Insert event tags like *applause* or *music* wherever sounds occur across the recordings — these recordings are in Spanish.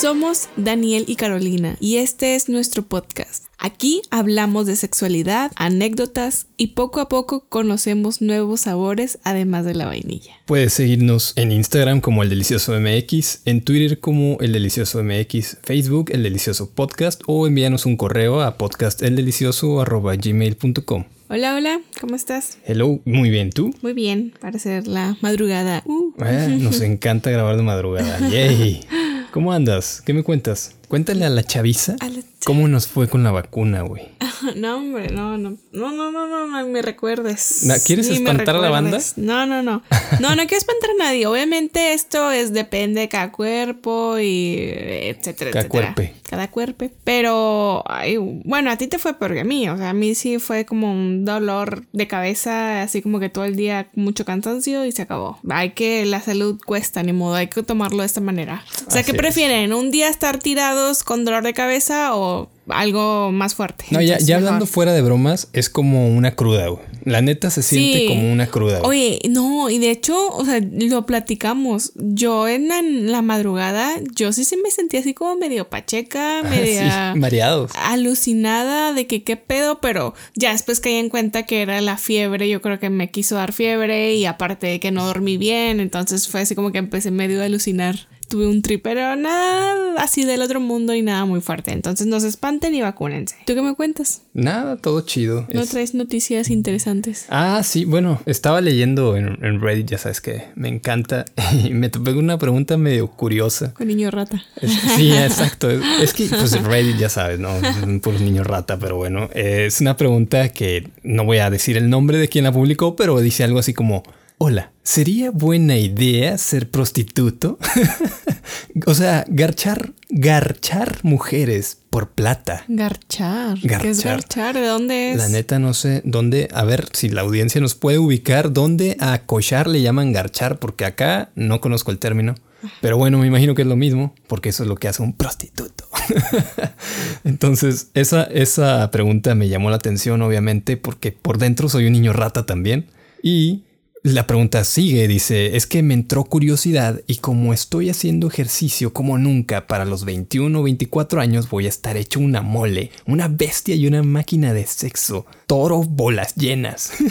Somos Daniel y Carolina y este es nuestro podcast. Aquí hablamos de sexualidad, anécdotas y poco a poco conocemos nuevos sabores además de la vainilla. Puedes seguirnos en Instagram como El Delicioso MX, en Twitter como El Delicioso MX, Facebook El Delicioso Podcast o envíanos un correo a podcasteldelicioso.gmail.com. Hola, hola, ¿cómo estás? Hello, muy bien, ¿tú? Muy bien, para ser la madrugada. Uh. Eh, nos *laughs* encanta grabar de madrugada. Yay. *laughs* ¿Cómo andas? ¿Qué me cuentas? Cuéntale a la chaviza A la cómo nos fue con la vacuna, güey. *laughs* No, hombre, no, no, no, no, no, no, no me recuerdes. ¿quieres Ni espantar a la banda? No, no, no. No, no quiero espantar a nadie. Obviamente esto es depende de cada cuerpo y etcétera, Cada etcétera. cuerpe. Cada cuerpo. Pero, ay, bueno, a ti te fue peor que a mí. O sea, a mí sí fue como un dolor de cabeza, así como que todo el día mucho cansancio y se acabó. Hay que, la salud cuesta, ni modo, hay que tomarlo de esta manera. O sea, Así ¿qué es. prefieren? ¿Un día estar con dolor de cabeza o algo más fuerte? No, ya, Entonces, ya hablando fuera de bromas, es como una cruda, güey. La neta se siente Sí. como una cruda, güey. Oye, no, y de hecho, o sea, lo platicamos. Yo en la, en la madrugada, yo sí se me sentía así como medio pacheca, *laughs* media Sí, mareados. alucinada de que qué pedo, pero ya después caí en cuenta que era la fiebre. Yo creo que me quiso dar fiebre y aparte de que no dormí bien, entonces fue así como que empecé medio a alucinar. Tuve un trip, pero nada así del otro mundo y nada muy fuerte. Entonces no se espanten y vacúnense. ¿Tú qué me cuentas? Nada, todo chido. ¿No Es- traes noticias interesantes? Ah, sí, bueno, estaba leyendo en, en Reddit, ya sabes que me encanta, *laughs* y me topé con una pregunta medio curiosa. Con niño rata. Es- sí, *laughs* exacto. Es, es que pues Reddit ya sabes, ¿no? Por niño rata, pero bueno, es una pregunta que no voy a decir el nombre de quien la publicó, pero dice algo así como, hola, ¿sería buena idea ser prostituto? *laughs* o sea, garchar, garchar mujeres por plata. Garchar. ¿Qué es Garchar. garchar? ¿De dónde es? La neta no sé dónde, a ver si la audiencia nos puede ubicar dónde a cochar le llaman garchar, porque acá no conozco el término. Pero bueno, me imagino que es lo mismo, porque eso es lo que hace un prostituto. *laughs* Entonces, esa, esa pregunta me llamó la atención, obviamente, porque por dentro soy un niño rata también. Y la pregunta sigue, dice, es que me entró curiosidad y como estoy haciendo ejercicio como nunca para los 21 o 24 años voy a estar hecho una mole, una bestia y una máquina de sexo, toro bolas llenas. *laughs*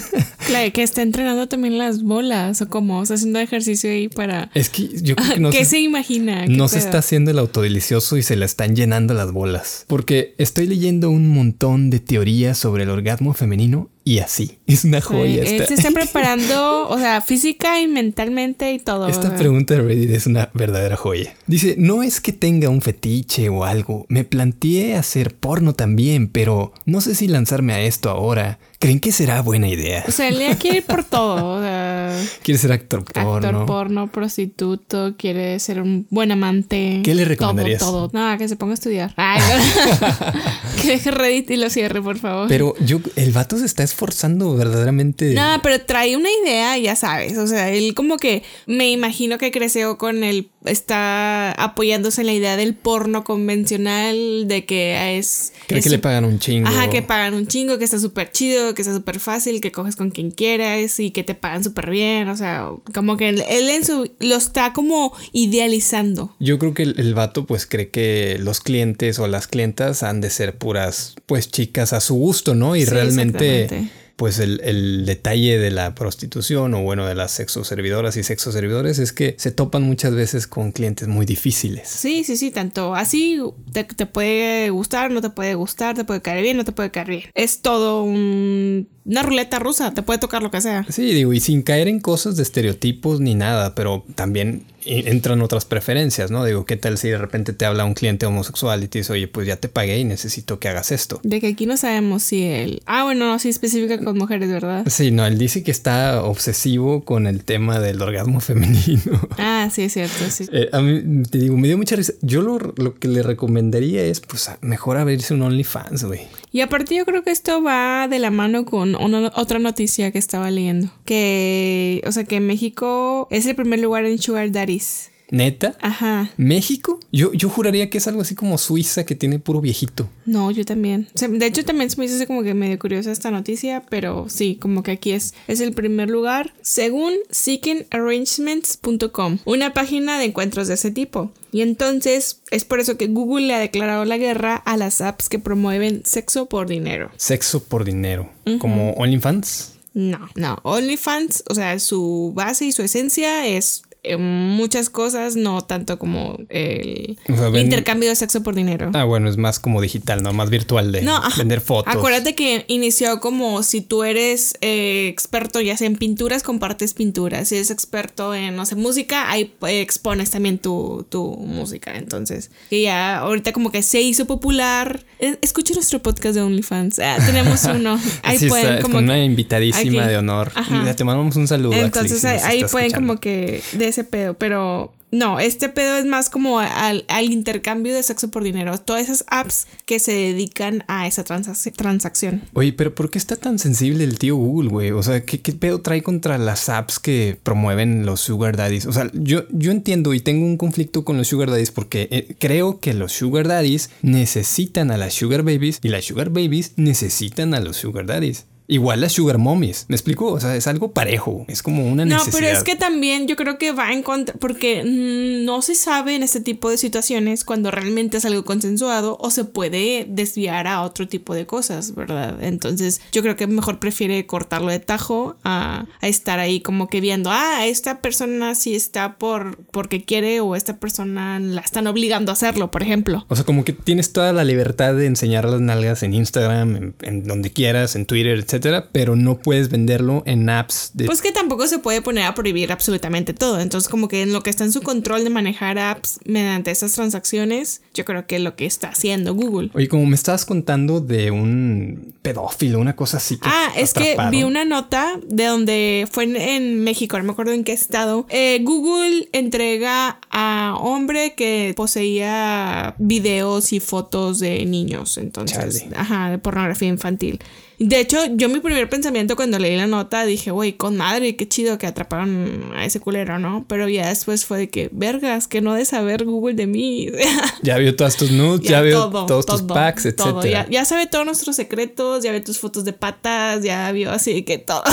Claro, que está entrenando también las bolas o como, o sea, haciendo ejercicio ahí para... es que yo creo que no *laughs* ¿Qué se, se imagina? ¿Qué no se está haciendo el autodelicioso y se la están llenando las bolas. Porque estoy leyendo un montón de teorías sobre el orgasmo femenino y así, *laughs* es una Sí, joya. él esta- se está *laughs* preparando, o sea, física y mentalmente y todo. Esta pregunta de Reddit es una verdadera joya. Dice, no es que tenga un fetiche o algo, me planteé hacer porno también, pero no sé si lanzarme a esto ahora. ¿Creen que será buena idea? O sea, él ya quiere ir por todo. O sea, *laughs* ¿Quieres ser actor porno? actor porno, prostituto, quiere ser un buen amante. ¿Qué le recomendarías? Todo, todo. No, que se ponga a estudiar. Ay, *laughs* *laughs* que deje Reddit y lo cierre, por favor. Pero yo, el vato se está esforzando verdaderamente. No, pero trae una idea, ya sabes. O sea, él como que me imagino que creció con el. Está apoyándose en la idea del porno convencional, de que es. Cree es que le pagan un chingo. Ajá, que pagan un chingo, que está súper chido, que está súper fácil, que coges con quien quieras y que te pagan súper bien. O sea, como que él él en su. lo está como idealizando. Yo creo que el, el vato pues cree que los clientes o las clientas han de ser puras pues chicas a su gusto, ¿no? Y Sí, realmente exactamente. Pues el, el detalle de la prostitución o bueno de las sexoservidoras y sexoservidores es que se topan muchas veces con clientes muy difíciles. Sí, sí, sí, tanto así te, te puede gustar, no te puede gustar, te puede caer bien, no te puede caer bien. Es todo un- una ruleta rusa, te puede tocar lo que sea. Sí, digo, y sin caer en cosas de estereotipos ni nada, pero también entran otras preferencias, ¿no? Digo, ¿qué tal si de repente te habla un cliente homosexual y te dice, oye, pues ya te pagué y necesito que hagas esto? De que aquí no sabemos si él. Ah, bueno, no, sí especifica con mujeres, ¿verdad? Sí, no, él dice que está obsesivo con el tema del orgasmo *laughs* femenino. Ah, sí, es cierto, sí. Eh, a mí, te digo, me dio mucha risa. Yo lo, lo que le recomendaría es, pues, mejor abrirse un OnlyFans, güey. Y aparte yo creo que esto va de la mano con una, otra noticia que estaba leyendo. Que, o sea, que México es el primer lugar en Sugar Daddies. ¿Neta? Ajá. ¿México? Yo, yo juraría que es algo así como Suiza que tiene puro viejito. No, yo también. O sea, de hecho, también se me hizo como que medio curiosa esta noticia, pero sí, como que aquí es, es el primer lugar, según seekingarrangements.com, una página de encuentros de ese tipo. Y entonces es por eso que Google le ha declarado la guerra a las apps que promueven sexo por dinero. Sexo por dinero. ¿Como OnlyFans? No, no. OnlyFans, o sea, su base y su esencia es muchas cosas, no tanto como el intercambio de sexo por dinero. Ah, bueno, es más como digital, ¿no? Más virtual de vender fotos. Acuérdate que inició como si tú eres eh, experto ya sea en pinturas, compartes pinturas. Si eres experto en, no sé, música, ahí expones también tu, tu música. Entonces, que ya ahorita como que se hizo popular. Eh, escuche nuestro podcast de OnlyFans. Ah, tenemos *laughs* uno. Ahí pueden como... una invitadísima de honor. Te mandamos un saludo. Entonces ahí, pueden como que ese pedo, pero no, este pedo es más como al, intercambio de sexo por dinero. Todas esas apps que se dedican a esa transacción. Oye, pero ¿por qué está tan sensible el tío Google, güey? O sea, ¿qué, pedo trae contra las apps que promueven los sugar daddies? O sea, yo, yo entiendo y tengo un conflicto con los sugar daddies porque eh, creo que los sugar daddies necesitan a las sugar babies y las sugar babies necesitan a los sugar daddies. Igual las sugar mommies, ¿me explico? O sea, es algo parejo, es como una necesidad. No, pero es que también yo creo que va en contra, porque mm, no se sabe en este tipo de situaciones cuando realmente es algo consensuado o se puede desviar a otro tipo de cosas, ¿verdad? Entonces yo creo que mejor prefiere cortarlo de tajo a, estar ahí como que viendo, ah, esta persona sí está por porque quiere o esta persona la están obligando a hacerlo, por ejemplo. O sea, como que tienes toda la libertad de enseñar las nalgas en Instagram, en, en donde quieras, en Twitter, etc pero no puedes venderlo en apps. De... Pues que tampoco se puede poner a prohibir absolutamente todo. Entonces, como que en lo que está en su control de manejar apps mediante esas transacciones, yo creo que es lo que está haciendo Google. Oye, como me estabas contando de un pedófilo, una cosa así. ah, es que vi una nota de donde fue en, México, no me acuerdo en qué estado. Eh, Google entrega a hombre que poseía videos y fotos de niños, entonces, ajá, de pornografía infantil. De hecho, yo mi primer pensamiento cuando leí la nota dije, güey, con madre, qué chido que atraparon a ese culero, ¿no? Pero ya después fue de que, vergas, que no de saber Google de mí. *laughs* ya vio todas tus nudes, ya, vio todos tus packs, etc. Ya, sabe todos nuestros secretos, ya ve tus fotos de patas, ya vio así que todo.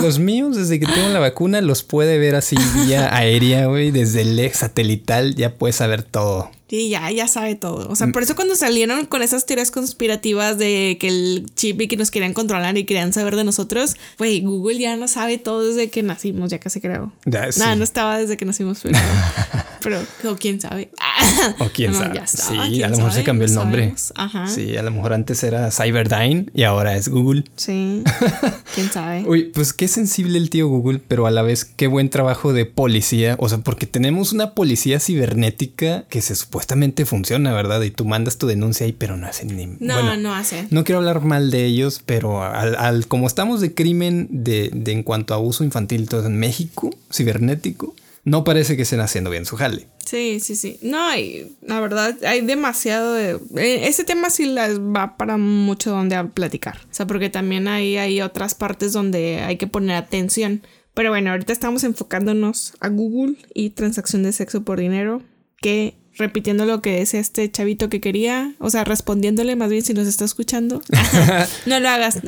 los míos, desde que tengo la vacuna, los puede ver así vía *laughs* aérea, güey, desde el ex satelital, ya puede saber todo. Sí, ya, ya sabe todo. O sea, mm. por eso cuando salieron con esas teorías conspirativas de que el chip y que nos querían controlar y querían saber de nosotros, güey, Google ya no sabe todo desde que nacimos, ya casi creo. Nada, no estaba desde que nacimos, pero, *laughs* pero o quién sabe. *laughs* o quién sabe. sí, a lo mejor se cambió el nombre. Ajá. Sí, a lo mejor antes era Cyberdyne y ahora es Google. Sí, *laughs* quién sabe. Uy, pues qué sensible el tío Google, pero a la vez qué buen trabajo de policía. O sea, porque tenemos una policía cibernética que se supuestamente funciona, ¿verdad? Y tú mandas tu denuncia ahí, pero no hacen ni... No, no hacen. No quiero hablar mal de ellos, pero al, como estamos de crimen de, en cuanto a abuso infantil todo en México, cibernético, no parece que estén haciendo bien su jale. Sí, sí, sí. No, hay, la verdad, hay demasiado de... Eh, ese tema sí las va para mucho donde platicar. O sea, porque también hay, hay otras partes donde hay que poner atención. Pero bueno, ahorita estamos enfocándonos a Google y transacción de sexo por dinero, que repitiendo lo que es este chavito que quería, o sea, respondiéndole más bien si nos está escuchando. *laughs* no lo hagas.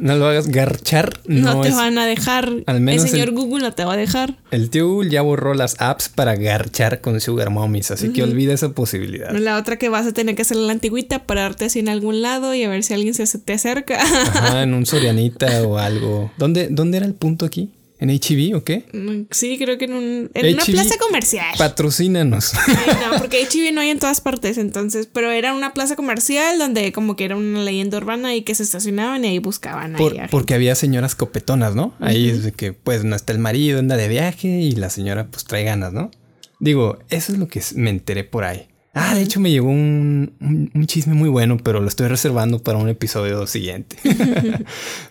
no lo hagas garchar. No, te van a dejar. Al menos el señor Google no te va a dejar. El tío Google ya borró las apps para garchar con Sugar Mommies, así que olvida esa posibilidad. La otra que vas a tener que hacer la antigüita, pararte así en algún lado y a ver si alguien se te acerca. Ajá, en un *laughs* Sorianita o algo. ¿Dónde, ¿Dónde era el punto aquí? ¿En HB o qué? Sí, creo que en, un, en una plaza comercial. Patrocínanos. *laughs* no, porque HB no hay en todas partes, entonces, pero era una plaza comercial donde como que era una leyenda urbana y que se estacionaban y ahí buscaban. porque había señoras copetonas, ¿no? Ahí es de que pues no está el marido, anda de viaje y la señora pues trae ganas, ¿no? Digo, eso es lo que me enteré por ahí. Ah, de hecho me llegó un, un, chisme muy bueno, pero lo estoy reservando para un episodio siguiente. *laughs*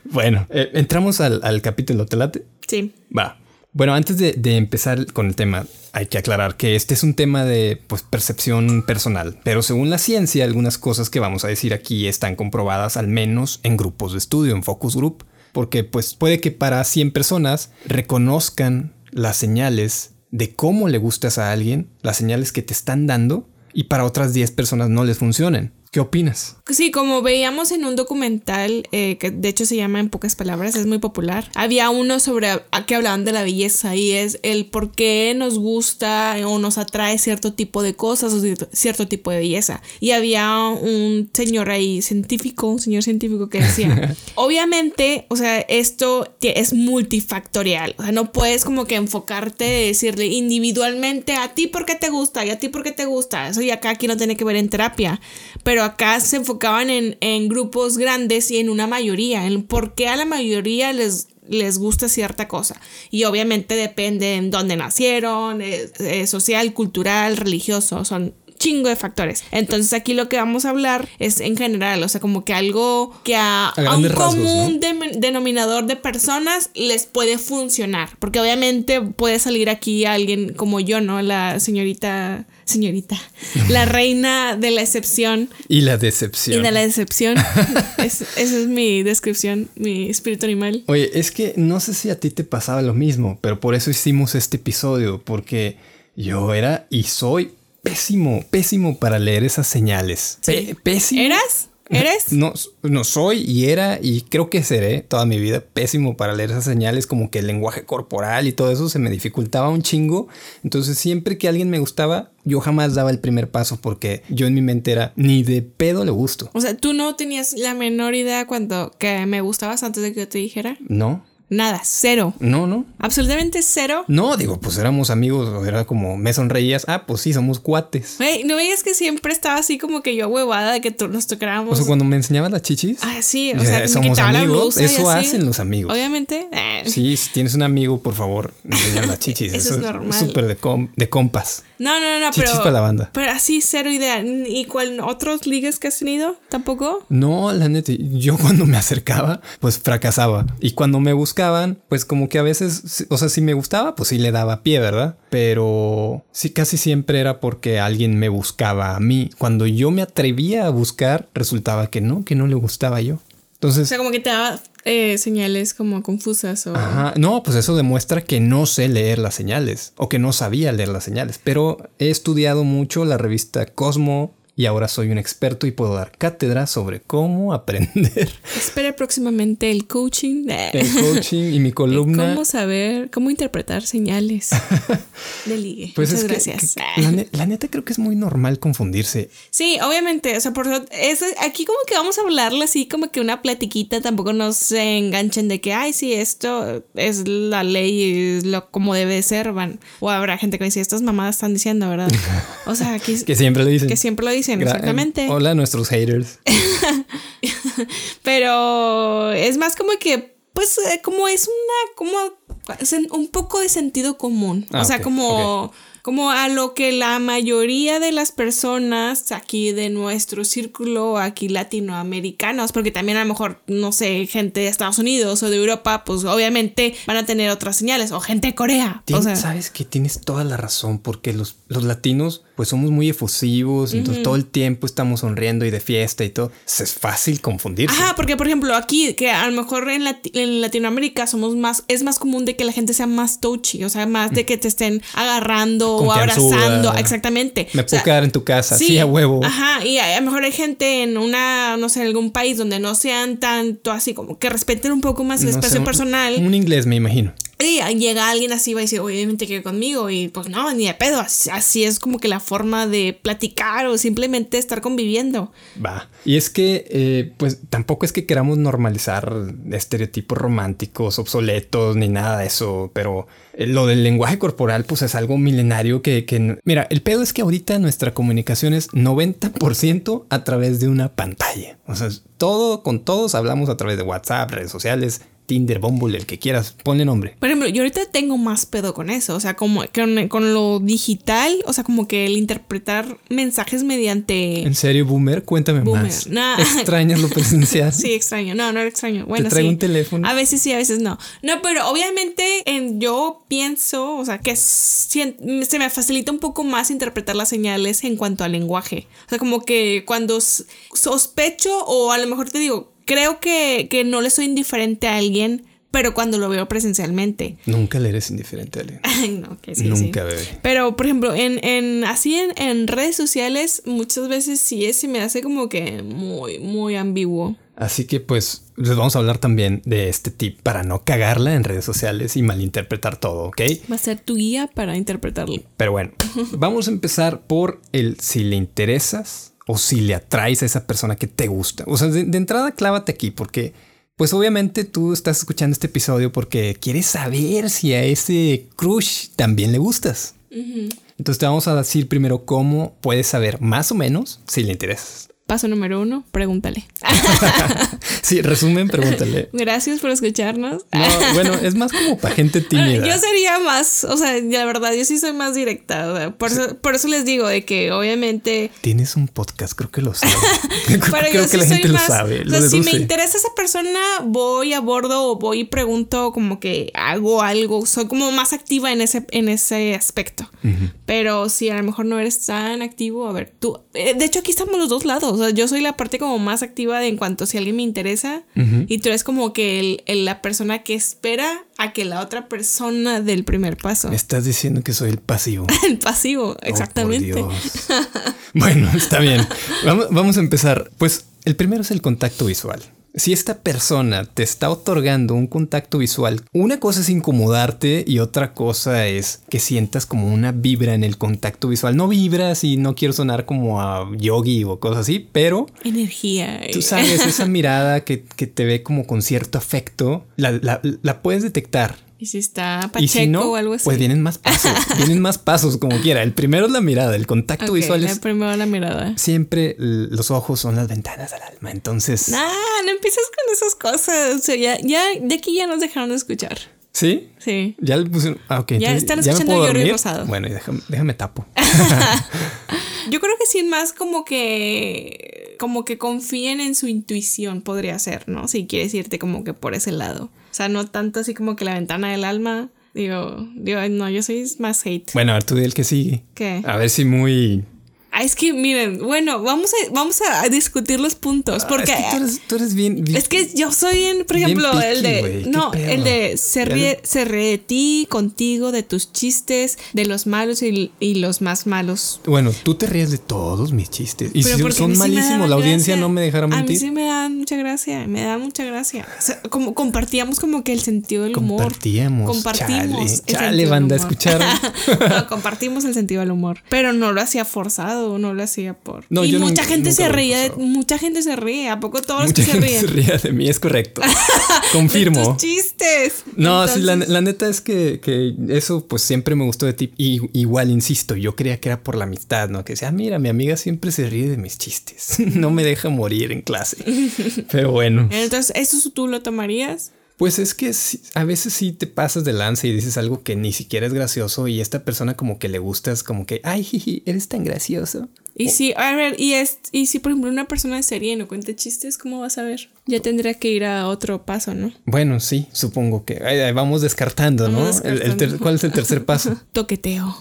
bueno, eh, entramos al, al capítulo, ¿te late? Sí. Va. Bueno, antes de, de, empezar con el tema, hay que aclarar que este es un tema de pues, percepción personal, pero según la ciencia, algunas cosas que vamos a decir aquí están comprobadas al menos en grupos de estudio, en focus group, porque pues puede que para 100 personas reconozcan las señales de cómo le gustas a alguien, las señales que te están dando, y para otras 10 personas no les funcionen. ¿Qué opinas? Sí, como veíamos en un documental eh, que de hecho se llama En pocas palabras, es muy popular. Había uno sobre a, que hablaban de la belleza y es el por qué nos gusta o nos atrae cierto tipo de cosas o cierto tipo de belleza. Y había un señor ahí científico, un señor científico que decía, *laughs* obviamente, o sea, esto es multifactorial. O sea, no puedes como que enfocarte de decirle individualmente a ti por qué te gusta y a ti por qué te gusta. Eso ya acá aquí no tiene que ver en terapia. Pero acá se enfocaban en, en, grupos grandes y en una mayoría, en por qué a la mayoría les, les gusta cierta cosa. Y obviamente depende en dónde nacieron, eh, eh, social, cultural, religioso, son chingo de factores. Entonces aquí lo que vamos a hablar es en general, o sea, como que algo que a, un común denominador de personas les puede funcionar. Porque obviamente puede salir aquí alguien como yo, ¿no? La señorita señorita, la *laughs* reina de la excepción. Y la decepción. Y de la decepción. *laughs* esa es mi descripción, mi espíritu animal. Oye, es que no sé si a ti te pasaba lo mismo, pero por eso hicimos este episodio, porque yo era y soy pésimo, pésimo para leer esas señales. pésimo. ¿Eras? ¿Eres? No, no soy y era y creo que seré toda mi vida pésimo para leer esas señales como que el lenguaje corporal y todo eso se me dificultaba un chingo. Entonces siempre que alguien me gustaba, yo jamás daba el primer paso porque yo en mi mente era ni de pedo le gusto. O sea, tú no tenías la menor idea cuando que me gustabas antes de que yo te dijera. No. Nada, cero. No, no. Absolutamente cero. No, digo, pues éramos amigos, era como me sonreías. Ah, pues sí, somos cuates. no veías que siempre estaba así como que yo huevada de que nos tocáramos. O sea, cuando me enseñabas las chichis. Ah, sí, o sea, somos amigos. Eso hacen los amigos. Obviamente. Eh. Sí, si tienes un amigo, por favor, enseñar las chichis. *laughs* Eso, es normal. Súper de, de compas. No, no, no, Chichis pero. para la banda. Pero así, cero idea. ¿Y cuál otros ligues que has tenido? ¿Tampoco? No, la neta. Yo cuando me acercaba, pues fracasaba. Y cuando me buscaban, pues como que a veces, o sea, si me gustaba, pues sí le daba pie, ¿verdad? Pero sí, casi siempre era porque alguien me buscaba a mí. Cuando yo me atrevía a buscar, resultaba que no, que no le gustaba yo. Entonces. O sea, como que te daba eh, señales como confusas o... Ajá. No, pues eso demuestra que no sé leer las señales o que no sabía leer las señales, pero he estudiado mucho la revista Cosmo, y ahora soy un experto y puedo dar cátedra sobre cómo aprender. *laughs* Espera próximamente el coaching. El coaching y mi *laughs* columna. Cómo saber, cómo interpretar señales *laughs* de ligue. Pues Muchas gracias. la, neta creo que es muy normal confundirse. Sí, obviamente. O sea, por eso, aquí como que vamos a hablarle así como que una platiquita, tampoco nos se enganchen de que, ay, sí, esto es la ley, es lo como debe ser, van. O habrá gente que dice, estas mamadas están diciendo, ¿verdad? O sea, aquí... que siempre lo dicen. Que siempre lo dicen exactamente. Hola a nuestros haters. *laughs* Pero es más como que, pues, eh, como es una, como un poco de sentido común. o ah, sea, como como a lo que la mayoría de las personas aquí de nuestro círculo, aquí latinoamericanos, porque también a lo mejor, no sé, gente de Estados Unidos o de Europa, pues obviamente van a tener otras señales, o gente de Corea. O Sabes que tienes toda la razón, porque los, los latinos, pues somos muy efusivos, entonces todo el tiempo estamos sonriendo y de fiesta y todo. Es fácil confundirse. Ajá, porque por ejemplo aquí, que a lo mejor en, en Latinoamérica somos más, es más común de que la gente sea más touchy, o sea, más de que te estén agarrando o abrazando, exactamente. Me puedo quedar en tu casa, sí, a huevo. Ajá, y a, lo mejor hay gente en una, no sé, en algún país donde no sean tanto así, como que respeten un poco más el espacio personal. Un inglés, me imagino. Y llega alguien así va a decir, obviamente que conmigo. Y pues no, ni de pedo. Así, es como que la forma de platicar o simplemente estar conviviendo. Va. Y es que, eh, pues tampoco es que queramos normalizar estereotipos románticos, obsoletos, ni nada de eso. Pero eh, lo del lenguaje corporal, pues es algo milenario que, que. Mira, el pedo es que ahorita nuestra comunicación es 90% a través de una pantalla. O sea, todo con todos hablamos a través de WhatsApp, redes sociales, Tinder, Bumble, el que quieras, ponle nombre. Por ejemplo, yo ahorita tengo más pedo con eso, o sea, como con, con lo digital, o sea, como que el interpretar mensajes mediante... ¿En serio, Boomer? Cuéntame Boomer. más. Nah. *laughs* ¿Extrañas lo *laughs* presencial? Sí, extraño. No, no era extraño. Bueno, ¿Te traigo sí. un teléfono? A veces sí, a veces no. No, pero obviamente en, yo pienso, o sea, que se me facilita un poco más interpretar las señales en cuanto al lenguaje. O sea, como que cuando sospecho o a lo mejor te digo, creo que, que no le soy indiferente a alguien, pero cuando lo veo presencialmente. Nunca le eres indiferente a alguien. *laughs* Ay, no, que sí, sí. Nunca, bebé. Pero, por ejemplo, en, en así en, en redes sociales, muchas veces sí es, se me hace como que muy, muy ambiguo. Así que pues les vamos a hablar también de este tip para no cagarla en redes sociales y malinterpretar todo, ¿ok? Va a ser tu guía para interpretarlo. Pero bueno, *laughs* vamos a empezar por el si le interesas o si le atraes a esa persona que te gusta. O sea, de, de entrada clávate aquí porque pues obviamente tú estás escuchando este episodio porque quieres saber si a ese crush también le gustas. Entonces te vamos a decir primero cómo puedes saber más o menos si le interesas. Paso número uno, pregúntale. *laughs* *laughs* Sí, resumen, pregúntale. Gracias por escucharnos. No, bueno, es más como para gente *laughs* tímida. Yo sería más, o sea, la verdad, yo sí soy más directa. o sea, por, eso, por eso les digo de que obviamente Tienes un podcast, creo que lo sabe. creo yo que sí la soy gente lo más- sabe. o lo sea, si me interesa esa persona, voy, abordo o voy y pregunto como que hago algo. Soy como más activa en ese, en ese aspecto. Pero si a lo mejor no eres tan activo, a ver, tú... eh, de hecho, aquí estamos los dos lados. O sea, yo soy la parte como más activa de en cuanto si alguien me interesa. Y tú eres como que el- el- la persona que espera a que la otra persona dé el primer paso. Me estás diciendo que soy el pasivo. *laughs* El pasivo, Oh, por exactamente. Dios. *laughs* bueno, está bien. Vamos, vamos a empezar. Pues el primero es el contacto visual. Si esta persona te está otorgando un contacto visual, una cosa es incomodarte y otra cosa es que sientas como una vibra en el contacto visual. No vibras y no quiero sonar como a yogi o cosas así, pero Energía. Tú sabes, esa *laughs* mirada que, que te ve como con cierto afecto, la, la- la puedes detectar. Y si está y Pacheco si no, o algo así. pues vienen más pasos, *laughs* vienen más pasos como quiera. El primero es la mirada, el contacto visual es primero la mirada. siempre los ojos son las ventanas al alma. Entonces, Nah, no empieces con esas cosas. O sea, ya, ya, de aquí ya nos dejaron de escuchar. ¿sí? Sí. Ya le pusieron. Ah, ok. Ya están escuchando Jordi dormir? Rosado. Bueno, y déjame, déjame tapo. *laughs* *laughs* Yo creo que sí más como que como que confíen en su intuición podría ser, ¿no? Si quieres irte como que por ese lado. O sea, no tanto así como que la ventana del alma. Digo, digo, no, yo soy más hate. Bueno, a ver, tú di el que sigue. ¿Qué? A ver si muy. Ah, es que miren, bueno, vamos a, vamos a discutir los puntos. Porque Ah, es que tú eres, tú eres bien, bien- Es que yo soy bien, por Bien ejemplo, picky, el de. No, el de se ríe, se ríe de ti, contigo, de tus chistes, de los malos y, y los más malos. Bueno, tú te ríes de todos mis chistes. Y Pero si porque son sí malísimos, la audiencia gracia. no me dejará A mí mentir. sí me dan mucha gracia, me da mucha gracia. O sea, como compartíamos como que el sentido del humor. Compartíamos. Compartimos. Chale, chale, banda. ¿escucharon? *laughs* no, compartimos el sentido del humor. Pero no lo hacía forzado, no lo hacía por. No, y yo mucha nunca- gente nunca se de- forzado. mucha gente se ríe. ¿A poco todos Mucha los que se gente ríen? se ríe de mí, es correcto. *laughs* De Confirmo. tus chistes. No, sí, la, Entonces- la neta es que, que eso pues siempre me gustó de ti. Y igual, insisto, yo creía que era por la amistad, ¿no? Que decía, "Ah, mira, mi amiga siempre se ríe de mis chistes. *laughs* no me deja morir en clase. *laughs* Pero bueno. Entonces, ¿eso tú lo tomarías? Pues es que a veces sí te pasas de lanza y dices algo que ni siquiera es gracioso y esta persona como que le gustas, como que, ay, jiji, eres tan gracioso. Y si, a ver, y, es, y si por ejemplo una persona de serie no cuenta chistes, ¿cómo vas a ver? Ya tendría que ir a otro paso, ¿no? Bueno, sí, supongo que ahí- ahí vamos descartando, ¿no? El- ¿Cuál es el tercer paso? *laughs* Toqueteo.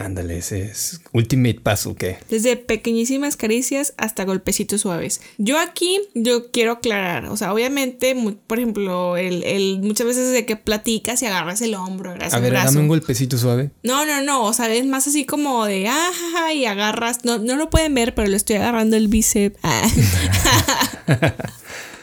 Ándale, ese es ultimate paso, ¿qué? Desde pequeñísimas caricias hasta golpecitos suaves. Yo aquí, yo quiero aclarar, o sea, obviamente, por ejemplo, el, el- muchas veces de que platicas y agarras el hombro, agarras A ver, brazo. dame un golpecito suave. No, no, no, o sea, es más así como de, ah, ja, ja", y agarras, no, no lo pueden ver, pero le estoy agarrando el bíceps. Ah. *laughs* *laughs*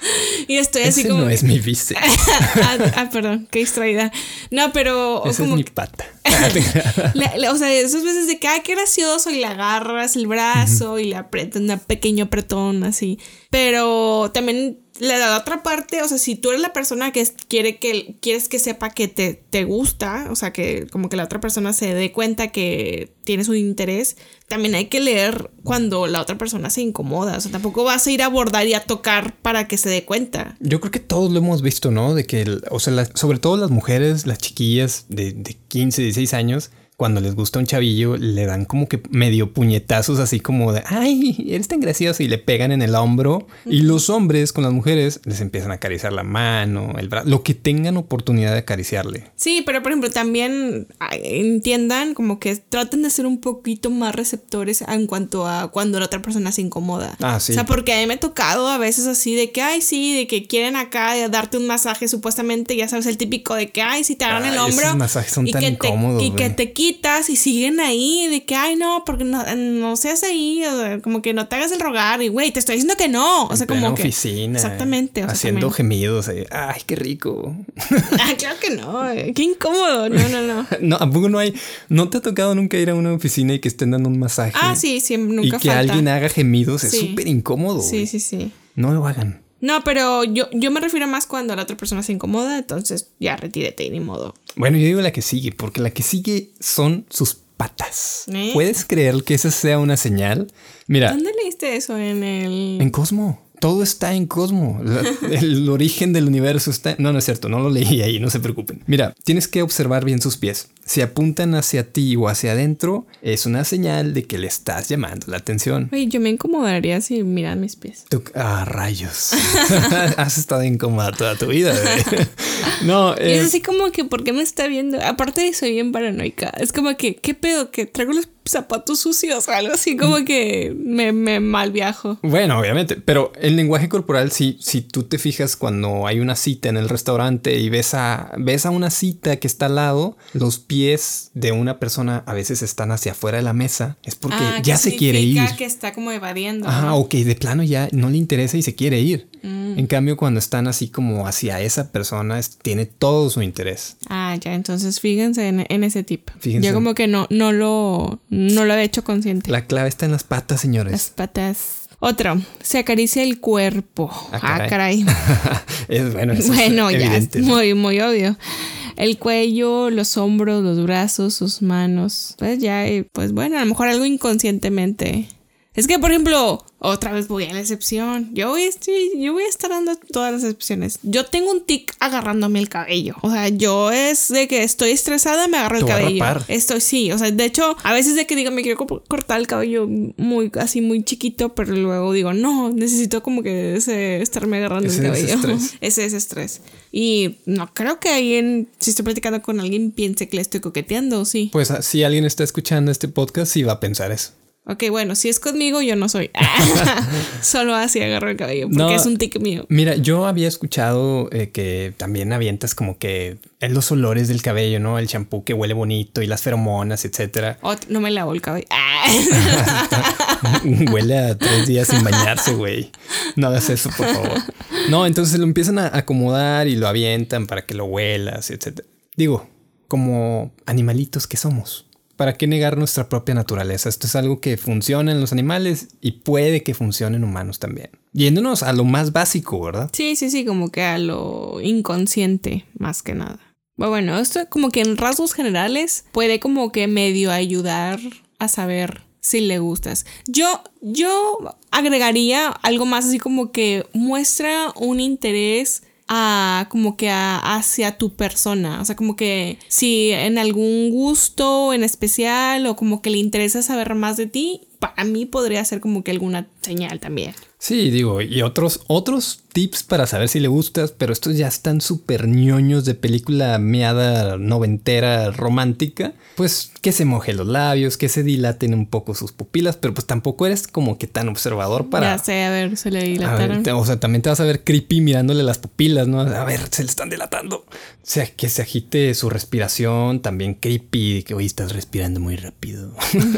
*laughs* y estoy así Ese como... no es mi bíceps. *laughs* ah, ah, perdón, qué distraída. No, pero... o Esa es mi pata. *laughs* o sea, esas veces de que, ay, qué gracioso, y le agarras el brazo y le aprietas un pequeño apretón así. Pero también la, otra parte, o sea, si tú eres la persona que quiere que quieres que sepa que te, te gusta, o sea, que como que la otra persona se dé cuenta que tienes un interés, también hay que leer cuando la otra persona se incomoda. O sea, tampoco vas a ir a abordar y a tocar para que se dé cuenta. Yo creo que todos lo hemos visto, ¿no? De que, o sea, sobre todo las mujeres, las chiquillas de, de 15, 16 años, cuando les gusta un chavillo, le dan como que medio puñetazos así como de, ay, eres tan gracioso y le pegan en el hombro. Y los hombres con las mujeres les empiezan a acariciar la mano, el brazo, lo que tengan oportunidad de acariciarle. Sí, pero por ejemplo también entiendan como que traten de ser un poquito más receptores en cuanto a cuando la otra persona se incomoda. Ah, sí. O sea, porque a mí me ha tocado a veces así de que, ay, sí, de que quieren acá darte un masaje supuestamente, ya sabes, el típico de que, ay, si te agarran el hombro. Esos masajes son tan incómodos. y que te y siguen ahí de que, ay, no, porque no, no seas ahí, como que no te hagas el rogar y, güey, te estoy diciendo que no. O sea, como que. oficina. Exactamente. haciendo gemidos. ay, qué rico. *laughs* ah, claro que no. Eh, qué incómodo. No, no, no. *laughs* no, ¿a poco no hay? ¿No te ha tocado nunca ir a una oficina y que estén dando un masaje? Ah, sí, sí, nunca Y que alguien haga gemidos es súper incómodo. Sí, sí, sí. No lo hagan. No, pero yo, yo me refiero más cuando la otra persona se incomoda, entonces ya retírete, ni modo. Bueno, yo digo la que sigue, porque la que sigue son sus patas. ¿Eh? ¿Puedes creer que esa sea una señal? Mira. ¿Dónde leíste eso? En el. En Cosmo todo está en Cosmo. *laughs* el origen del universo está. No, no es cierto, no lo leí ahí, no se preocupen. Mira, tienes que observar bien sus pies. Si apuntan hacia ti o hacia adentro, es una señal de que le estás llamando la atención. Oye, yo me incomodaría si miran mis pies. ah, rayos. *laughs* Has estado incómoda toda tu vida. *laughs* no, es eh, así como que, ¿por qué me está viendo? Aparte de soy bien paranoica. Es como que, ¿qué pedo? Que traigo los zapatos sucios, algo así como que me, me mal viajo. Bueno, obviamente, pero el lenguaje corporal, si, si tú te fijas cuando hay una cita en el restaurante y ves a, ves a una cita que está al lado, los pies de una persona a veces están hacia afuera de la mesa, es porque ah, ya se quiere ir. que está como evadiendo. Ajá, o que de plano ya no le interesa y se quiere ir. Mm. En cambio, cuando están así como hacia esa persona, tiene todo su interés. Ah, ya, entonces fíjense en, ese tip. Fíjense. Yo como que no, no lo no lo había hecho consciente. La clave está en las patas, señores. Las patas. Otro, se acaricia el cuerpo. Ah, caray. Ah, *laughs* es bueno, eso bueno, ya es muy, muy obvio. El cuello, los hombros, los brazos, sus manos. Pues ya, pues bueno, a lo mejor algo inconscientemente. Es que, por ejemplo, otra vez voy a la excepción. Yo voy, a, yo voy a estar dando todas las excepciones. Yo tengo un tic agarrándome el cabello. O sea, yo es de que estoy estresada, me agarro el cabello. Estoy, sí. O sea, de hecho, a veces de que digo, me quiero cortar el cabello muy, así muy chiquito, pero luego digo, no, necesito como que ese, estarme agarrando el cabello. Estrés. *laughs* ese es estrés. Y no creo que alguien, si estoy platicando con alguien, piense que le estoy coqueteando, sí. Pues si alguien está escuchando este podcast, sí va a pensar eso. Ok, bueno, si es conmigo, yo no soy. *laughs* *laughs* Solo así agarro el cabello, porque es un tic mío. Mira, yo había escuchado eh, que también avientas como que en los olores del cabello, ¿no? El champú que huele bonito y las feromonas, etcétera. no me lavo el cabello. *laughs* huele a tres días sin bañarse, güey. No hagas eso, por favor. No, entonces lo empiezan a acomodar y lo avientan para que lo huelas, etcétera. Digo, como animalitos que somos. ¿Para qué negar nuestra propia naturaleza? Esto es algo que funciona en los animales y puede que funcione en humanos también. Yéndonos a lo más básico, ¿verdad? Sí, sí, sí, como que a lo inconsciente, más que nada. Bueno, esto como que en rasgos generales puede como que medio ayudar a saber si le gustas. Yo, yo agregaría algo más así como que muestra un interés a como que hacia tu persona. O sea, como que si en algún gusto en especial o como que le interesa saber más de ti, para mí podría ser como que alguna señal también. Sí, digo, y otros, otros tips para saber si le gustas, pero estos ya están súper ñoños de película meada noventera romántica. Pues que se moje los labios, que se dilaten un poco sus pupilas, pero pues tampoco eres como que tan observador para. Ya sé, a ver, se le dilataron. o sea, también te vas a ver creepy mirándole las pupilas, ¿no? A ver, se le están dilatando. O sea, que se agite su respiración, también creepy, que hoy estás respirando muy rápido.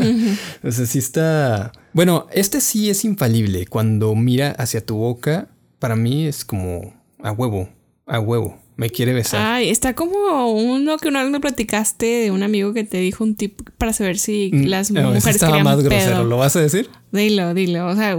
*laughs* o sea, sí está. Bueno, este sí es infalible. Cuando mira hacia tu boca, para mí es como a huevo, a huevo. me quiere besar. Ay, está como uno que una vez me platicaste de un amigo que te dijo un tip para saber si Mm, las no, mujeres estaba más pedo. grosero, ¿lo vas a decir? Dilo, dilo. O sea,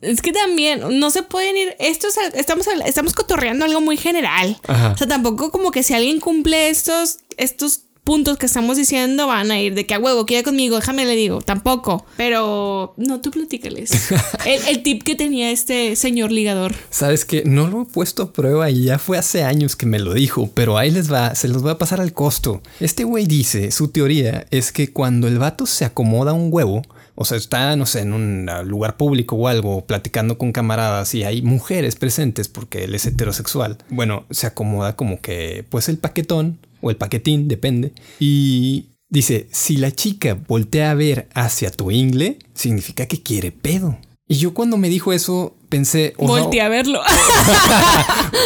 es que también no se pueden ir. Esto es, estamos, estamos cotorreando algo muy general. Ajá. O sea, tampoco como que si alguien cumple estos, estos puntos que estamos diciendo, van a ir de que a huevo, queda conmigo, déjame le digo. Tampoco. Pero no, tú platícales. *laughs* el, el tip que tenía este señor ligador. Sabes que no lo he puesto a prueba y ya fue hace años que me lo dijo, pero ahí les va, se los voy a pasar al costo. Este güey dice, su teoría es que cuando el vato se acomoda un huevo, o sea, está, no sé, en un ah, lugar público o algo, platicando con camaradas y hay mujeres presentes porque él es heterosexual, bueno, se acomoda como que, pues el paquetón o el paquetín, depende, y dice, si la chica voltea a ver hacia tu ingle, significa que quiere pedo. Y yo cuando me dijo eso, pensé, o sea, Volteé a verlo. *laughs*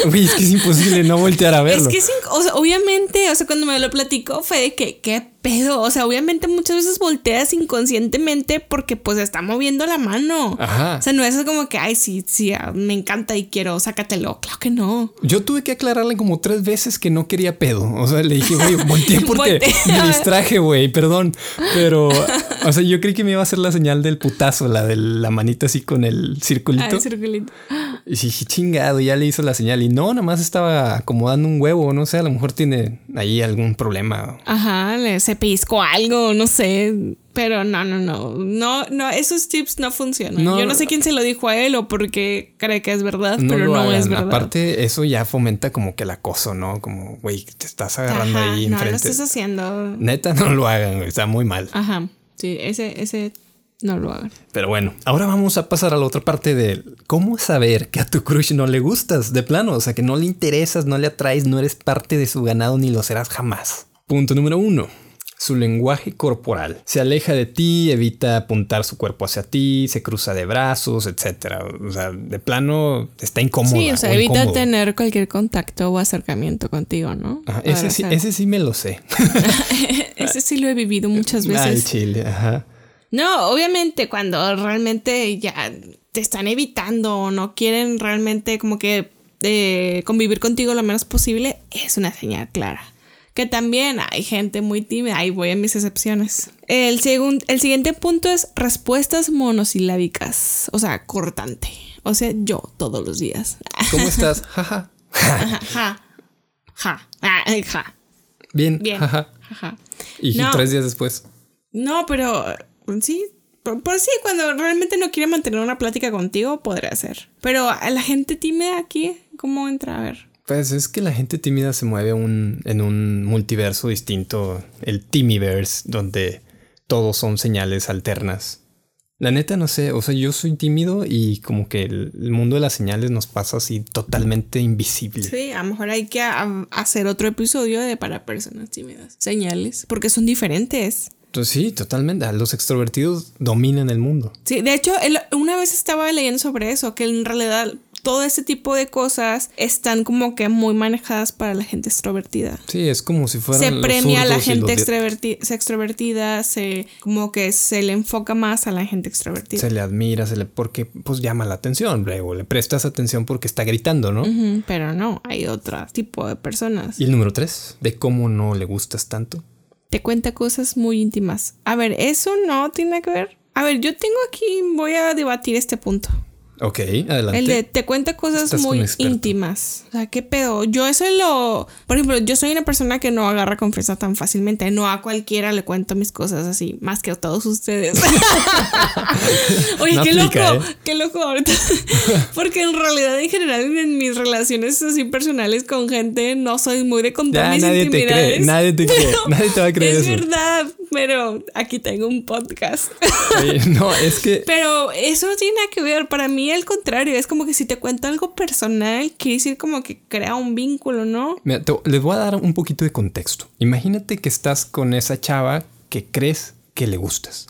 Güey, es que es imposible no voltear a verlo. Es que, sin- o sea, obviamente, o sea, cuando me lo platicó fue de que, ¿qué pedo? O sea, obviamente muchas veces volteas inconscientemente porque pues está moviendo la mano. Ajá. O sea, no es como que, ay, sí, sí, ah, me encanta y quiero, sácatelo. Claro que no. Yo tuve que aclararle como tres veces que no quería pedo. O sea, le dije, güey, volteé porque me distraje, güey, perdón. Pero, o sea, yo creí que me iba a hacer la señal del putazo, la de la manita así con el circulito. Ay, circulito. Y dije, chingado, ya le hizo la señal. Y no, nada más estaba acomodando un huevo. No sé, a lo mejor tiene ahí algún problema. Ajá, le se pellizcó algo, no sé. Pero no, no, no. No, no, esos tips no funcionan. No. Yo no sé quién se lo dijo a él o porque cree que es verdad, No pero no hagan. es verdad. Aparte, eso ya fomenta como que el acoso, ¿no? Como, güey, te estás agarrando Ajá, ahí no lo enfrente. estás haciendo. Neta, no lo hagan, güey. Está muy mal. Ajá. Sí, ese, ese no lo hagan. Pero bueno, ahora vamos a pasar a la otra parte de cómo saber que a tu crush no le gustas de plano, o sea, que no le interesas, no le atraes, no eres parte de su ganado ni lo serás jamás. Punto número uno. Su lenguaje corporal. Se aleja de ti, evita apuntar su cuerpo hacia ti, se cruza de brazos, etcétera. O sea, de plano está incómodo. Sí, o sea, evita tener cualquier contacto o acercamiento contigo, ¿no? ese, sí, ese sí me lo sé. *laughs* ese sí lo he vivido muchas *laughs* Al veces. chile, ajá. No, obviamente cuando realmente ya te están evitando o no quieren realmente como que eh, convivir contigo lo menos posible, es una señal clara. Que también hay gente muy tímida, ahí voy a mis excepciones. El, segun- el siguiente punto es respuestas monosilábicas, o sea, cortante. O sea, yo todos los días. ¿Cómo *laughs* estás? Jaja. Ja, ja, ja, ah, ja, Bien. bien. Jaja. ja, ja. Y No. tres días después. No, pero sí, por, por sí, cuando realmente no quiere mantener una plática contigo, podría ser. Pero a la gente tímida aquí, ¿cómo entra? A ver. Pues es que la gente tímida se mueve un- en un multiverso distinto, el Timiverse, donde todos son señales alternas. La neta no sé, o sea, yo soy tímido y como que el, el mundo de las señales nos pasa así totalmente invisible. Sí, a lo mejor hay que a- hacer otro episodio de para personas tímidas. Señales, porque son diferentes. Entonces sí, totalmente. Los extrovertidos dominan el mundo. Sí, de hecho, una vez estaba leyendo sobre eso, que en realidad todo ese tipo de cosas están como que muy manejadas para la gente extrovertida. Sí, es como si fueran se premia a la gente extroverti- se extrovertida, se como que se le enfoca más a la gente extrovertida. Se le admira, se le porque pues llama la atención, luego le prestas atención porque está gritando, ¿no? Pero no, hay otro tipo de personas. Y el número tres, de cómo no le gustas tanto. Te cuenta cosas muy íntimas. A ver, eso no tiene que ver. A ver, yo tengo aquí, voy a debatir este punto. Ok, adelante. El de te cuenta cosas muy íntimas. O sea, ¿qué pedo? Yo eso lo... Por ejemplo, yo soy una persona que no agarra confianza tan fácilmente. No a cualquiera le cuento mis cosas así, más que a todos ustedes. *laughs* Oye, No qué aplica, loco, ¿eh? qué loco ahorita. *laughs* Porque en realidad, en general, en mis relaciones así personales con gente, no soy muy de contar Ya mis nadie te intimidades. cree, nadie te cree, *laughs* nadie te va a creer Es eso. verdad, pero aquí tengo un podcast. Oye, no, es que *laughs* Pero eso no tiene nada que ver. Para mí, al contrario, es como que si te cuento algo personal, quiere decir como que crea un vínculo, ¿no? Mira, te- les voy a dar un poquito de contexto. Imagínate que estás con esa chava que crees que le gustas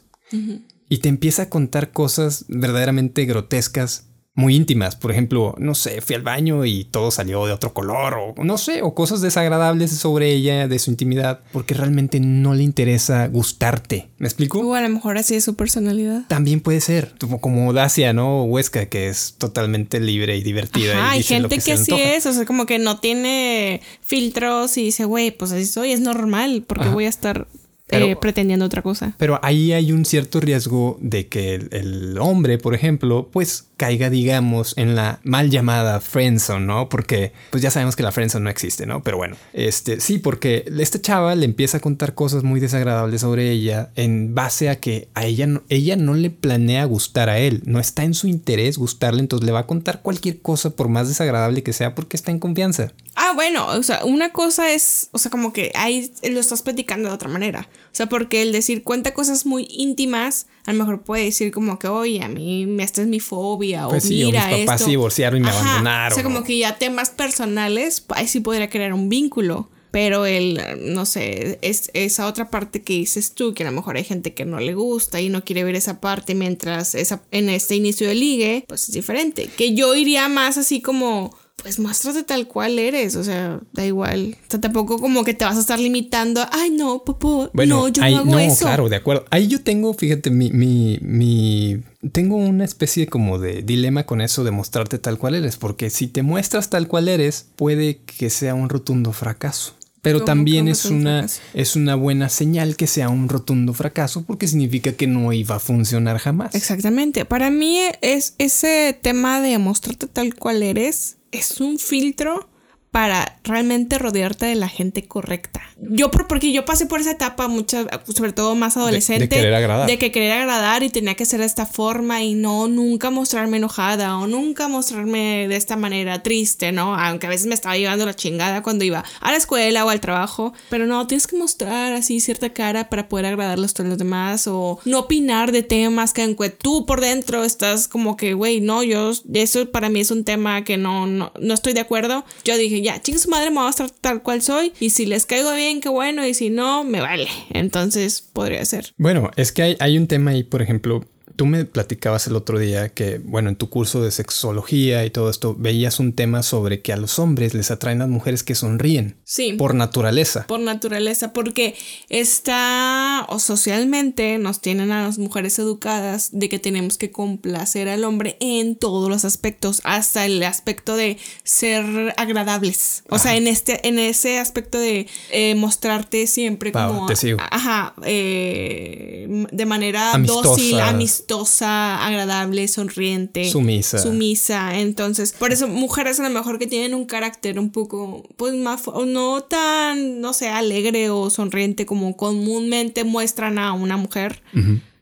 y te empieza a contar cosas verdaderamente grotescas, muy íntimas. Por ejemplo, no sé, fui al baño y todo salió de otro color o no sé, o cosas desagradables sobre ella, de su intimidad, porque realmente no le interesa gustarte. ¿Me explico? O a lo mejor así es su personalidad. También puede ser, como Dacia, ¿no? Huesca, que es totalmente libre y divertida. Ajá, hay gente que, así es, o sea, como que no tiene filtros y dice, güey, pues así soy, es normal, porque voy a estar eh, pretendiendo otra cosa. Pero ahí hay un cierto riesgo de que el, hombre, por ejemplo, pues caiga, digamos, en la mal llamada friendzone, ¿no? Porque pues ya sabemos que la friendzone no existe, ¿no? Pero bueno, este sí, porque esta chava le empieza a contar cosas muy desagradables sobre ella en base a que a ella no, ella no le planea gustar a él, no está en su interés gustarle, entonces le va a contar cualquier cosa por más desagradable que sea porque está en confianza. Ah, bueno, o sea, una cosa es, o sea, como que ahí lo estás platicando de otra manera. O sea, porque el decir cuenta cosas muy íntimas, a lo mejor puede decir como que, oye, a mí esta es mi fobia, pues o sí, mira o mis papás se divorciaron y me abandonaron. O sea, como que ya temas personales, ahí sí podría crear un vínculo. Pero el, no sé, es esa otra parte que dices tú, que a lo mejor hay gente que no le gusta y no quiere ver esa parte mientras esa, en este inicio de ligue, pues es diferente. Que yo iría más así como pues muéstrate tal cual eres, o sea, da igual. O sea, tampoco como que te vas a estar limitando, ay no, popo, no, yo no hago no, claro, de acuerdo. Ahí yo tengo, fíjate, mi, mi, mi, tengo una especie como de dilema con eso de mostrarte tal cual eres, porque si te muestras tal cual eres, puede que sea un rotundo fracaso. Pero también es una, es una buena señal que sea un rotundo fracaso porque significa que no iba a funcionar jamás. Exactamente. Para mí es ese tema de mostrarte tal cual eres es un filtro para realmente rodearte de la gente correcta. Yo, porque yo pasé por esa etapa, muchas, sobre todo más adolescente, de, querer agradar. De que querer agradar y tenía que ser de esta forma y no nunca mostrarme enojada o nunca mostrarme de esta manera triste, ¿no? Aunque a veces me estaba llevando la chingada cuando iba a la escuela o al trabajo, pero no, tienes que mostrar así cierta cara para poder agradar a los demás o no opinar de temas que aunque tú por dentro estás como que, güey, no, yo, eso para mí es un tema que no, no, no estoy de acuerdo. Yo dije, ya, chicos, su madre, me va a estar tal cual soy. Y si les caigo bien, qué bueno. Y si no, me vale. Entonces podría ser. Bueno, es que hay, hay un tema ahí, por ejemplo, tú me platicabas el otro día que, bueno, en tu curso de sexología y todo esto, veías un tema sobre que a los hombres les atraen las mujeres que sonríen. Sí. Por naturaleza. Por naturaleza, porque está, o socialmente nos tienen a las mujeres educadas de que tenemos que complacer al hombre en todos los aspectos, hasta el aspecto de ser agradables. O sea, en este, en ese aspecto de eh, mostrarte siempre como. Ajá. Eh, de manera dócil, amistosa agradable, sonriente, sumisa. Sumisa. Entonces, por eso mujeres a lo mejor que tienen un carácter un poco, pues más, no tan, no sé, alegre o sonriente como comúnmente muestran a una mujer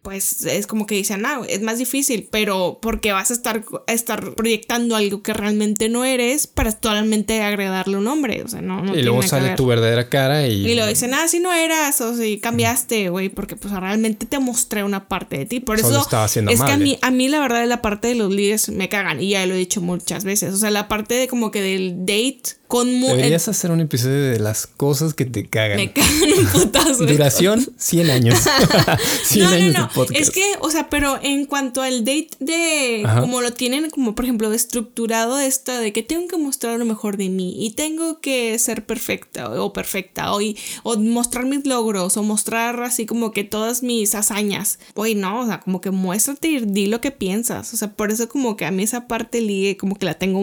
pues es como que dicen, ah, es más difícil, pero porque vas a estar, estar proyectando algo que realmente no eres para totalmente agradarle a un hombre, o sea, no, no Y luego sale tu verdadera cara y... Y lo dicen, ah, si no eras, o si cambiaste, güey, porque pues realmente te mostré una parte de ti, por eso... Estaba haciendo es que a mí, a mí la verdad la parte de los líderes me cagan, y ya lo he dicho muchas veces, o sea, la parte de como que del date con Deberías hacer un episodio de las cosas que te cagan. Me cagan un putazo. Duración 100 años. *laughs* *laughs* 100 no, años no, no. Es que, o sea, pero en cuanto al date de como lo tienen como por ejemplo estructurado esto de que tengo que mostrar lo mejor de mí y tengo que ser perfecta o perfecta o, o mostrar mis logros o mostrar así como que todas mis hazañas. Oye, no, o sea, como que muéstrate y di lo que piensas. O sea, por eso como que a mí esa parte ligue como que la tengo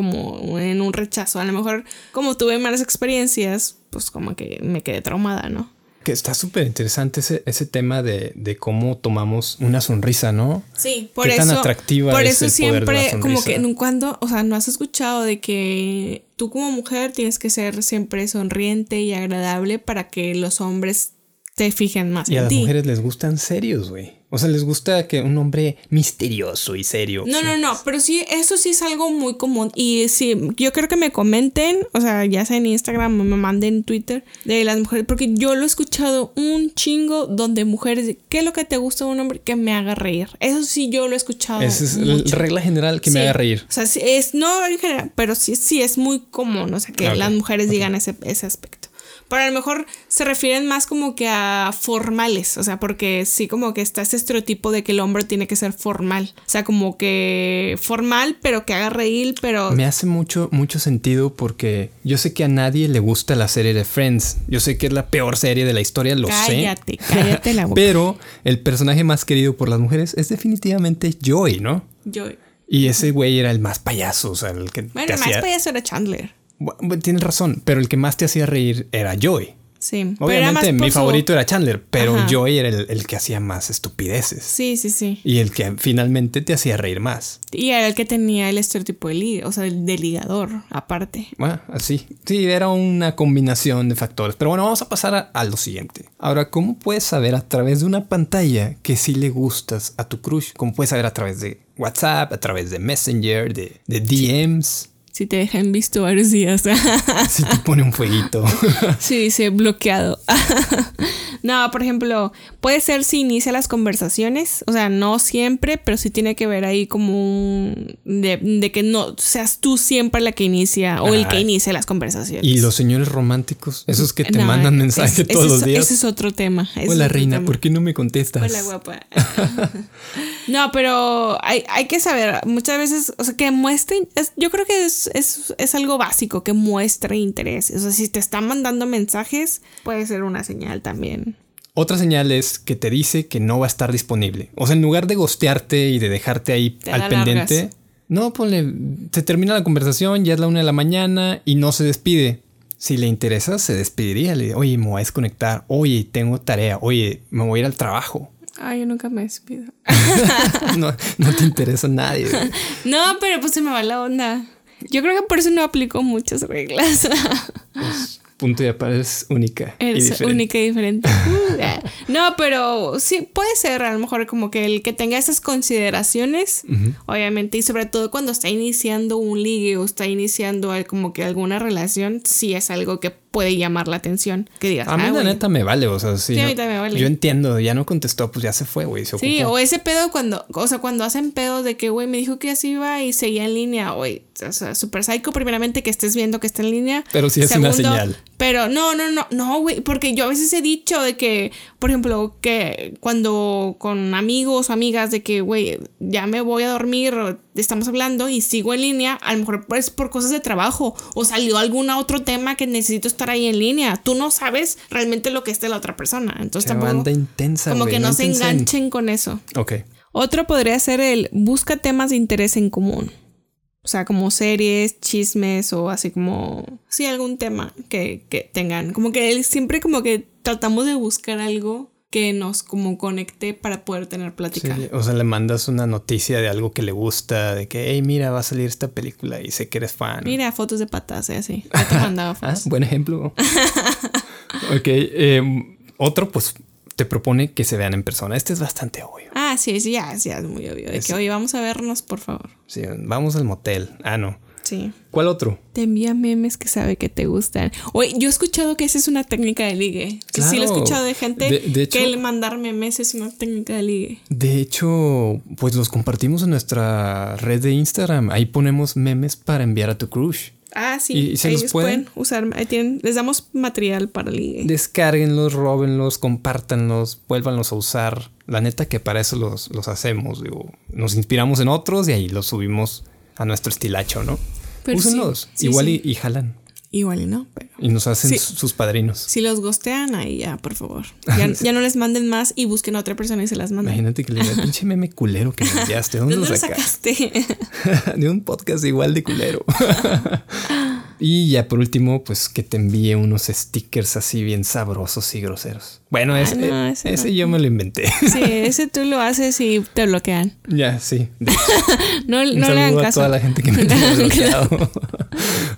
como en un rechazo. A lo mejor como tuve malas experiencias, pues como que me quedé traumada, ¿no? Que está súper interesante ese, ese tema de, de, cómo tomamos una sonrisa, ¿no? Sí, por eso. tan atractiva por eso siempre, como que cuando, o sea, no has escuchado de que tú como mujer tienes que ser siempre sonriente y agradable para que los hombres te fijen más y a las mujeres les gustan serios, güey. O sea, les gusta que un hombre misterioso y serio. No, no, no, pero sí, eso sí es algo muy común. Y sí, yo creo que me comenten, o sea, ya sea en Instagram o me manden en Twitter de las mujeres, porque yo lo he escuchado un chingo donde mujeres, ¿qué es lo que te gusta de un hombre? Que me haga reír. Eso sí, yo lo he escuchado. Esa es la regla general, que me haga reír. O sea, sí, es, no en general, pero sí, sí es muy común, o sea, que las mujeres digan ese, ese aspecto. Pero a lo mejor se refieren más como que a formales, o sea, porque sí como que está ese estereotipo de que el hombre tiene que ser formal. O sea, como que formal, pero que haga reír, pero... Me hace mucho, mucho sentido porque yo sé que a nadie le gusta la serie de Friends. Yo sé que es la peor serie de la historia, lo sé. Cállate, cállate la *laughs* boca. Pero el personaje más querido por las mujeres es definitivamente Joey, ¿no? Yo... Y ese güey era el más payaso, o sea, el que Bueno, el más payaso era Chandler. Tienes razón, pero el que más te hacía reír era Joey. Sí. Obviamente mi su- favorito era Chandler, pero Ajá. Joey era el, el que hacía más estupideces. Sí, sí, sí. Y el que finalmente te hacía reír más. Y era el que tenía el estereotipo de liga, o sea, el de ligador, aparte. Bueno, así. Sí, era una combinación de factores. Pero bueno, vamos a pasar a, a lo siguiente. Ahora, ¿cómo puedes saber a través de una pantalla que sí le gustas a tu crush? ¿Cómo puedes saber a través de WhatsApp, a través de Messenger, de, de DMs? Si te dejan visto varios días. *laughs* Si te pone un fueguito. *laughs* sí, dice bloqueado. *laughs* no, por ejemplo, puede ser si inicia las conversaciones. O sea, no siempre, pero sí tiene que ver ahí como un. de, de que no seas tú siempre la que inicia o el que inicia las conversaciones. y los señores románticos, esos que te No, mandan es- mensajes todos es- los días. Ese es otro tema. Hola reina, tema. ¿por qué no me contestas? Hola, guapa. no, pero hay, hay que saber, muchas veces, o sea, que muestre, es- yo creo que es, es, es algo básico, que muestre interés. O sea, si te están mandando mensajes, puede ser una señal también. Otra señal es que te dice que no va a estar disponible. O sea, en lugar de gostearte y de dejarte ahí Te al pendiente, largas. no, ponle, se termina la conversación, ya es la una de la mañana y no se despide. Si le interesa, se despediría. Le dice, oye, me voy a desconectar. Oye, tengo tarea. Oye, me voy a ir al trabajo. Ay, yo nunca me despido. *laughs* no, no te interesa a nadie. güey. *laughs* no, pero pues se me va la onda. *laughs* Yo creo que por eso no aplico muchas reglas. *laughs* Punto y aparte es única. y Es diferente. única y diferente. Uh, ah. no, pero sí, puede ser a lo mejor como que el que tenga esas consideraciones, obviamente, y sobre todo cuando está iniciando un ligue o está iniciando como que alguna relación, sí es algo que puede llamar la atención. Que digas, A mí "Ah, la güey". neta me vale, o sea, sí. Sí, a no- mí también me vale. Yo entiendo, ya no contestó, pues ya se fue, güey, Sí, o ese pedo cuando, o sea, cuando hacen pedo de que, güey, me dijo que así iba y seguía en línea, güey, o sea, super psycho, primeramente que estés viendo que está en línea. Pero sí es una señal. Pero no, no, no, no, güey, porque yo a veces he dicho de que, por ejemplo, que cuando con amigos o amigas de que, güey, ya me voy a dormir, o estamos hablando y sigo en línea, a lo mejor es por cosas de trabajo o salió algún otro tema que necesito estar ahí en línea. Tú no sabes realmente lo que es de la otra persona, entonces Qué tampoco banda intensa, como que no, se enganchen con eso. Ok. Otro podría ser el busca temas de interés en común. O sea, como series, chismes o así como... Sí, algún tema que, que tengan. Como que él siempre como que tratamos de buscar algo que nos como conecte para poder tener plática. Sí, o sea, le mandas una noticia de algo que le gusta, de que, hey, mira, va a salir esta película y sé que eres fan. Mira, fotos de patas, y así. Ya te mandaba *laughs* Ah, fotos. buen ejemplo. *laughs* ok, eh, otro, pues, te propone que se vean en persona. Este es bastante obvio. Ah, sí, sí, ya, ya es muy obvio. De Es- que, oye, vamos a vernos, por favor. Sí, vamos al motel. Ah, no. Sí. ¿Cuál otro? Te envía memes que sabe que te gustan. Oye, yo he escuchado que esa es una técnica de ligue. Sí, sí, lo he Claro. escuchado de gente De- de hecho- que el mandar memes es una técnica de ligue. De hecho, pues los compartimos en nuestra red de Instagram. Ahí ponemos memes para enviar a tu crush. Ah, sí. ¿Y- y se los ellos pueden? pueden usar. Ahí tienen, les damos material para ligue. Descárguenlos, róbenlos, compártanlos, vuélvanlos a usar. La neta que para eso los, los hacemos. Digo, nos inspiramos en otros y ahí los subimos a nuestro estilacho, ¿no? Pero Úsenlos. sí, sí, Igual sí. Y, y jalan. Igual y no, pero. Y nos hacen Sí. sus padrinos. Si los gostean, ahí ya, por favor. *laughs* Ya, ya no les manden más y busquen a otra persona y se las manden. Imagínate que le diga, pinche meme culero que me enviaste. ¿De ¿Dónde, dónde lo lo sacaste? sacaste? *laughs* de un podcast igual de culero. *laughs* y ya por último, pues que te envíe unos stickers así bien sabrosos y groseros. Bueno, ese, no, eh, ese ese no. yo me lo inventé. sí, ese tú lo haces y te bloquean. *laughs* ya, sí. *laughs* No, Un no le hagan a caso. toda la gente que me *laughs* tiene bloqueado.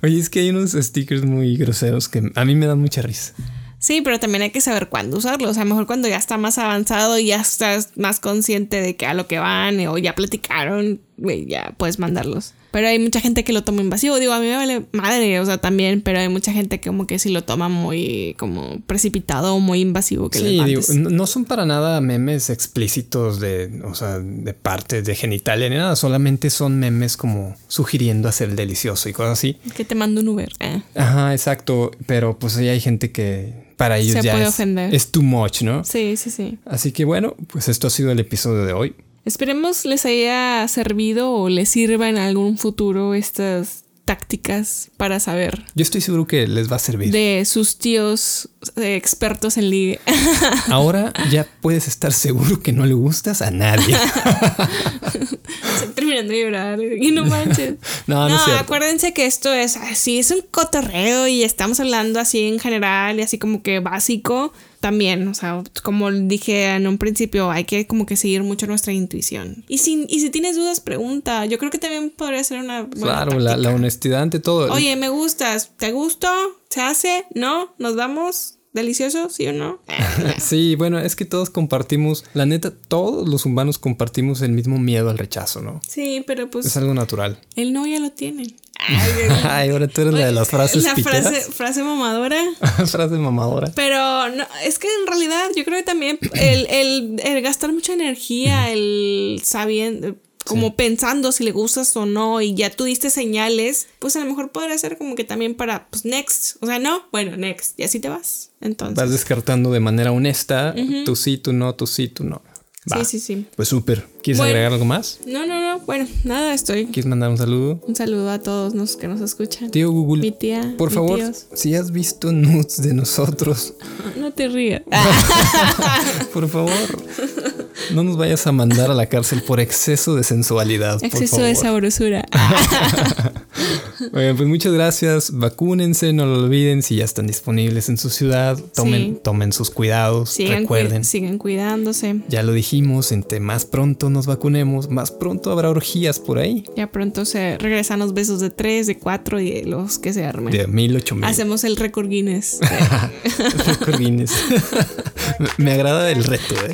Oye, es que hay unos stickers muy groseros que a mí me dan mucha risa. Sí, pero también hay que saber cuándo usarlo. O sea, mejor cuando ya está más avanzado y ya estás más consciente de que a lo que van o ya platicaron, ya puedes mandarlos. Pero hay mucha gente que lo toma invasivo. Digo, a mí me vale madre, o sea, también, pero hay mucha gente que como que sí lo toma muy como precipitado o muy invasivo. Que sí, digo, no son para nada memes explícitos de, o sea, de partes de genitalia ni nada, solamente son memes como sugiriendo hacer delicioso y cosas así. Que te mando un Uber. Eh. Ajá, exacto, pero pues ahí hay gente que para ellos Se ya puede es, ofender. es too much, ¿no? Sí, sí, sí. Así que bueno, pues esto ha sido el episodio de hoy. Esperemos les haya servido o les sirva en algún futuro estas tácticas para saber Yo estoy seguro que les va a servir. de sus tíos eh, expertos en ligue. *laughs* Ahora ya puedes estar seguro que no le gustas a nadie. *laughs* Estoy terminando de llorar y no manches. *laughs* No, no cierto. acuérdense que esto es así, es un cotorreo y estamos hablando así en general y así como que básico también, o sea, como dije en un principio, hay que como que seguir mucho nuestra intuición. Y si, y si tienes dudas, pregunta. Yo creo que también podría ser una buena Claro, la, honestidad ante todo. Oye, me gustas, ¿te gusto? ¿Se hace? ¿No? ¿Nos vamos? ¿Delicioso? ¿Sí o no? *laughs* Sí, bueno, es que todos compartimos, la neta, todos los humanos compartimos el mismo miedo al rechazo, ¿no? Sí, pero Es pues algo natural. el no ya lo tiene. *laughs* Ay, ahora tú eres la de las frases La frase, frase mamadora. *laughs* frase mamadora. Pero no, es que en realidad yo creo que también el, el- el gastar mucha energía, el sabiendo, como pensando si le gustas o no, y ya tú diste señales, pues a lo mejor podría ser como que también para, pues, next. O sea, no, bueno, next. Y así te vas. Entonces. Vas descartando de manera honesta, tú sí, tú no, tú sí, tú no. Va. Sí, sí, sí. Pues súper. ¿Quieres Bueno. agregar algo más? No, no, no. Bueno, nada, estoy. ¿Quieres mandar un saludo? Un saludo a todos los que nos escuchan. Tío Google, Mi tía. por favor, tíos. si has visto nudes de nosotros, *laughs* No te rías. *laughs* por favor, no nos vayas a mandar a la cárcel por exceso de sensualidad. por Exceso favor. de sabrosura. *laughs* Oigan, pues muchas gracias. Vacúnense, no lo olviden. Si ya están disponibles en su ciudad, tomen, Sí. tomen sus cuidados. Sigan, recuerden. cui- sigan cuidándose. Ya lo dijimos, entre más pronto nos vacunemos, más pronto habrá orgías por ahí. Ya pronto se regresan los besos de tres, de cuatro y de los que se armen. De mil, ocho mil. Hacemos el récord Guinness. *laughs* Récord Guinness. Me agrada el reto, ¿eh?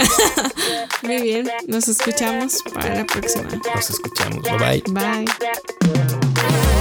Muy bien, nos escuchamos para la próxima. Nos escuchamos. Bye bye. Bye.